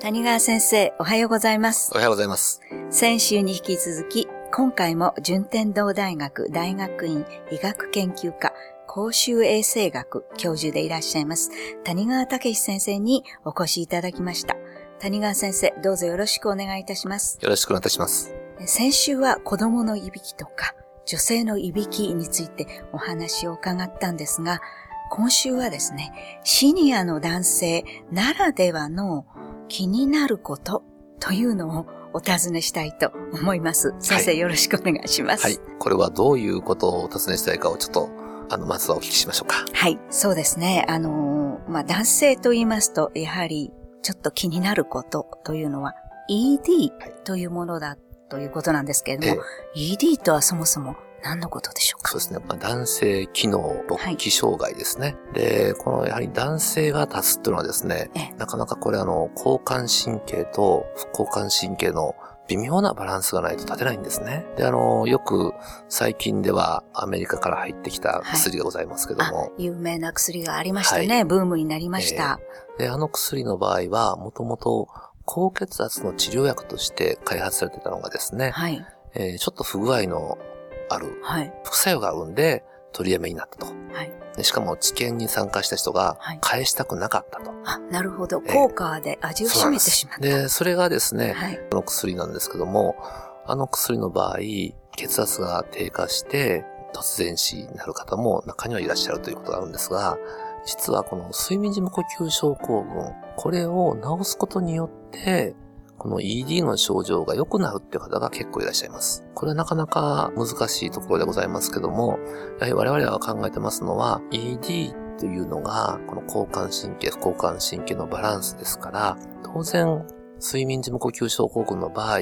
谷川先生、おはようございます。おはようございます。先週に引き続き、今回も順天堂大学大学院医学研究科公衆衛生学教授でいらっしゃいます谷川武先生にお越しいただきました。谷川先生、どうぞよろしくお願いいたします。よろしくお願いいたします。先週は子供のいびきとか女性のいびきについてお話を伺ったんですが、今週はですね、シニアの男性ならではの気になることというのをお尋ねしたいと思います。先生、はいよろしくお願いします。はい。これはどういうことをお尋ねしたいかをちょっと、あの、まずはお聞きしましょうか。はい、そうですね。あのーまあ、男性と言いますと、やはりちょっと気になることというのは ED はいというものだということなんですけれどえも、ED とはそもそも何のことでしょうか？そうですね。まあ、男性機能勃起障害ですね。で、このやはり男性が立つっていうのはですねええ、なかなかこれあの、交感神経と副交感神経の微妙なバランスがないと立てないんですね。で、あの、よく最近ではアメリカから入ってきた薬がございますけどあも、、有名な薬がありましたね。ブームになりました。で、あの薬の場合は、もともと高血圧の治療薬として開発されてたのがですね、はい。えーちょっと不具合のあるはい。副作用があるんで、取りやめになったと。はい。でしかも治験に参加した人がはい返したくなかったと。あ、なるほど。ええ効果で味を占めてしまった。で、それがですね、はい。この薬なんですけども、あの薬の場合、血圧が低下して突然死になる方も中にはいらっしゃるということがあるんですが、実はこの睡眠時無呼吸症候群、これを治すことによって、この ED の症状が良くなるっていう方が結構いらっしゃいます。これはなかなか難しいところでございますけども、やはり我々は考えてますのは、ED というのが、この交感神経、副交感神経のバランスですから、当然、睡眠時無呼吸症候群の場合、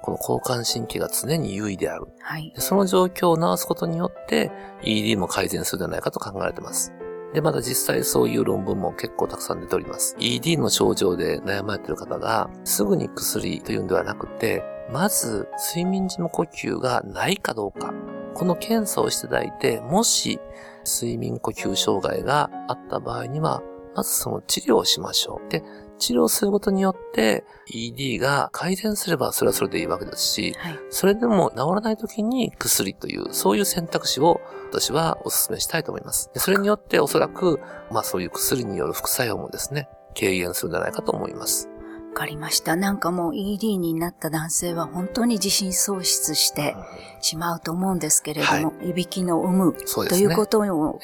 この交感神経が常に優位である。はい。でその状況を治すことによって、ED も改善するんじゃないかと考えられています。で、まだ実際そういう論文も結構たくさん出ております。ED の症状で悩まれている方が、すぐに薬というんではなくて、まず、睡眠時の呼吸がないかどうか、この検査をしていただいて、もし、睡眠呼吸障害があった場合には、まずその治療をしましょう。で、治療することによって、ED が改善すればそれはそれでいいわけですし、はい。それでも治らない時に薬という、そういう選択肢を私はお勧めしたいと思います。でそれによっておそらく、まあそういう薬による副作用もですね、軽減するんじゃないかと思います。わかりました。なんかもう ED になった男性は本当に自信喪失してしまうと思うんですけれども、いびきの有無。ということを、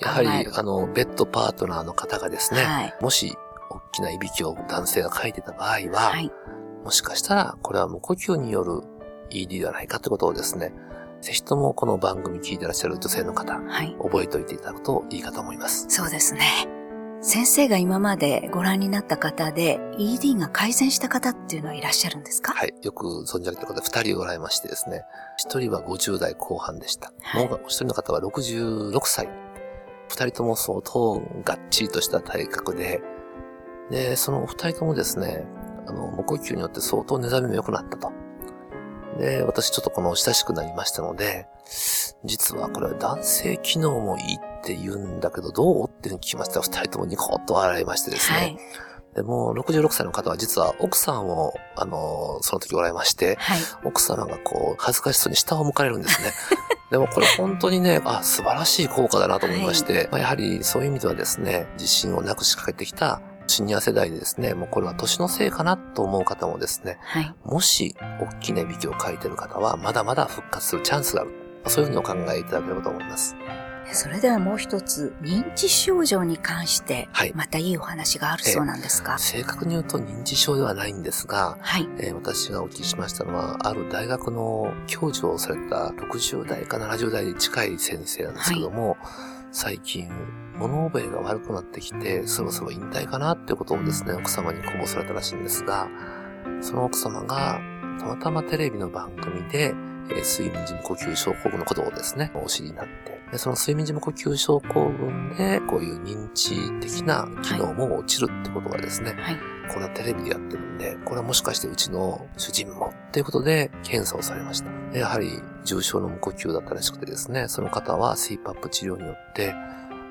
やはりあの、ベッドパートナーの方がですね、はい。もし、大きな歪きを男性が書いてた場合は、はい。もしかしたら、これは無呼吸による ED ではないかということをですね、ぜひともこの番組聞いてらっしゃる女性の方、はい。覚えておいていただくといいかと思います。そうですね。先生が今までご覧になった方で ED が改善した方っていうのはいらっしゃるんですか？はい。よく存じ上げてる方二人おられましてですね。一人は50代後半でした。はいもう一人の方は66歳。二人とも相当がっちりとした体格で、で、その二人ともですね、あの、無呼吸によって相当目覚めも良くなったと。で、私ちょっとこの親しくなりましたので、実はこれは男性機能もいいって言うんだけど、どうって聞きましたら、二人ともニコッと笑いましてですね。はい。でも、66歳の方は実は奥さんを、あの、その時おられまして、はい。奥様がこう、恥ずかしそうに下を向かれるんですね。でもこれ本当にね、あ、素晴らしい効果だなと思いまして、まあ、やはりそういう意味ではですね、自信をなくしかけてきたシニア世代でですね、もうこれは年のせいかなと思う方もですね、はい。もし大きな引きを書いてる方は、まだまだ復活するチャンスがある。そういうふうにお考えいただければと思います。それではもう一つ、認知症状に関してはい、またいいお話があるそうなんですか？正確に言うと認知症ではないんですが、はい。えー私がお聞きしましたのは、ある大学の教授をされた60代か70代に近い先生なんですけども、最近、物覚えが悪くなってきて、そろそろ引退かなっていうことをですね、奥様にこぼされたらしいんですが、その奥様が、たまたまテレビの番組で、えー睡眠時無呼吸症候群のことをですね、お知りになって、でその睡眠時無呼吸症候群で、こういう認知的な機能も落ちるってことがですね、はい。これはテレビでやってるんで、これはもしかしてうちの主人もっていうことで検査をされました。でやはり重症の無呼吸だったらしくてですね、その方は CPAP 治療によって、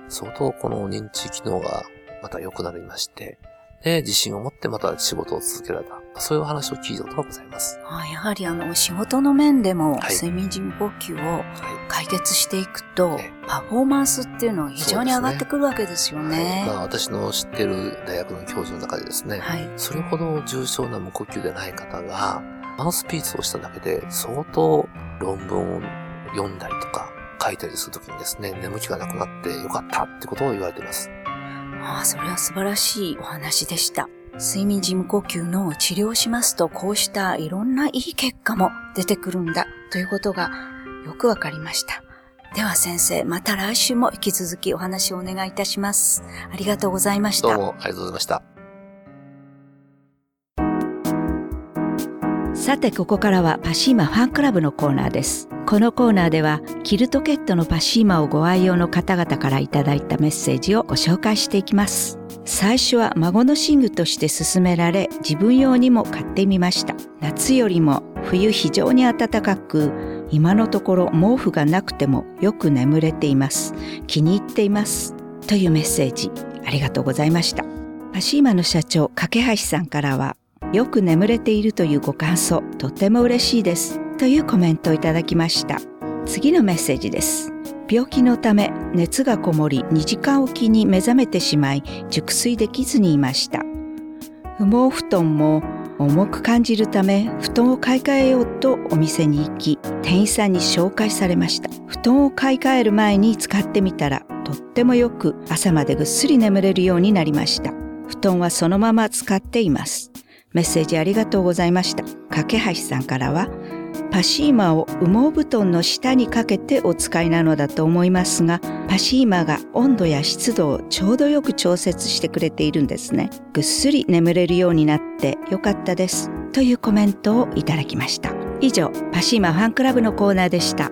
相当この認知機能がまた良くなりまして、で、自信を持ってまた仕事を続けられた。そういうお話を聞いたことがございます。あやはりあの、仕事の面でもはい睡眠時無呼吸をはい。解決していくとええ、パフォーマンスっていうのは非常に上がってくるわけですよね。まあ、私の知ってる大学の教授の中でですね、はい。それほど重症な無呼吸でない方が、マウスピースをしただけで相当論文を読んだりとか書いたりするときにですね、眠気がなくなってよかったってことを言われています。ああ、それは素晴らしいお話でした。睡眠時無呼吸の治療をしますと、こうしたいろんないい結果も出てくるんだということがよくわかりました。では先生、また来週も引き続きお話をお願いいたします。ありがとうございました。どうもありがとうございました。さてここからはパシーマファンクラブのコーナーです。このコーナーではキルトケットのパシーマをご愛用の方々からいただいたメッセージをご紹介していきます。最初は孫の寝具として勧められ自分用にも買ってみました。夏よりも冬非常に暖かく今のところ毛布がなくてもよく眠れています。気に入っています。というメッセージありがとうございました。パシーマの社長架橋さんからはよく眠れているというご感想とても嬉しいです。というコメントをいただきました。次のメッセージです。病気のため熱がこもり2時間おきに目覚めてしまい熟睡できずにいました。羽毛布団も重く感じるため布団を買い替えようとお店に行き店員さんに紹介されました。布団を買い替える前に使ってみたらとってもよく朝までぐっすり眠れるようになりました。布団はそのまま使っています。メッセージありがとうございました。架橋さんからは、パシーマを羽毛布団の下にかけてお使いなのだと思いますが、パシーマが温度や湿度をちょうどよく調節してくれているんですね。ぐっすり眠れるようになってよかったです。というコメントをいただきました。以上、パシーマファンクラブのコーナーでした。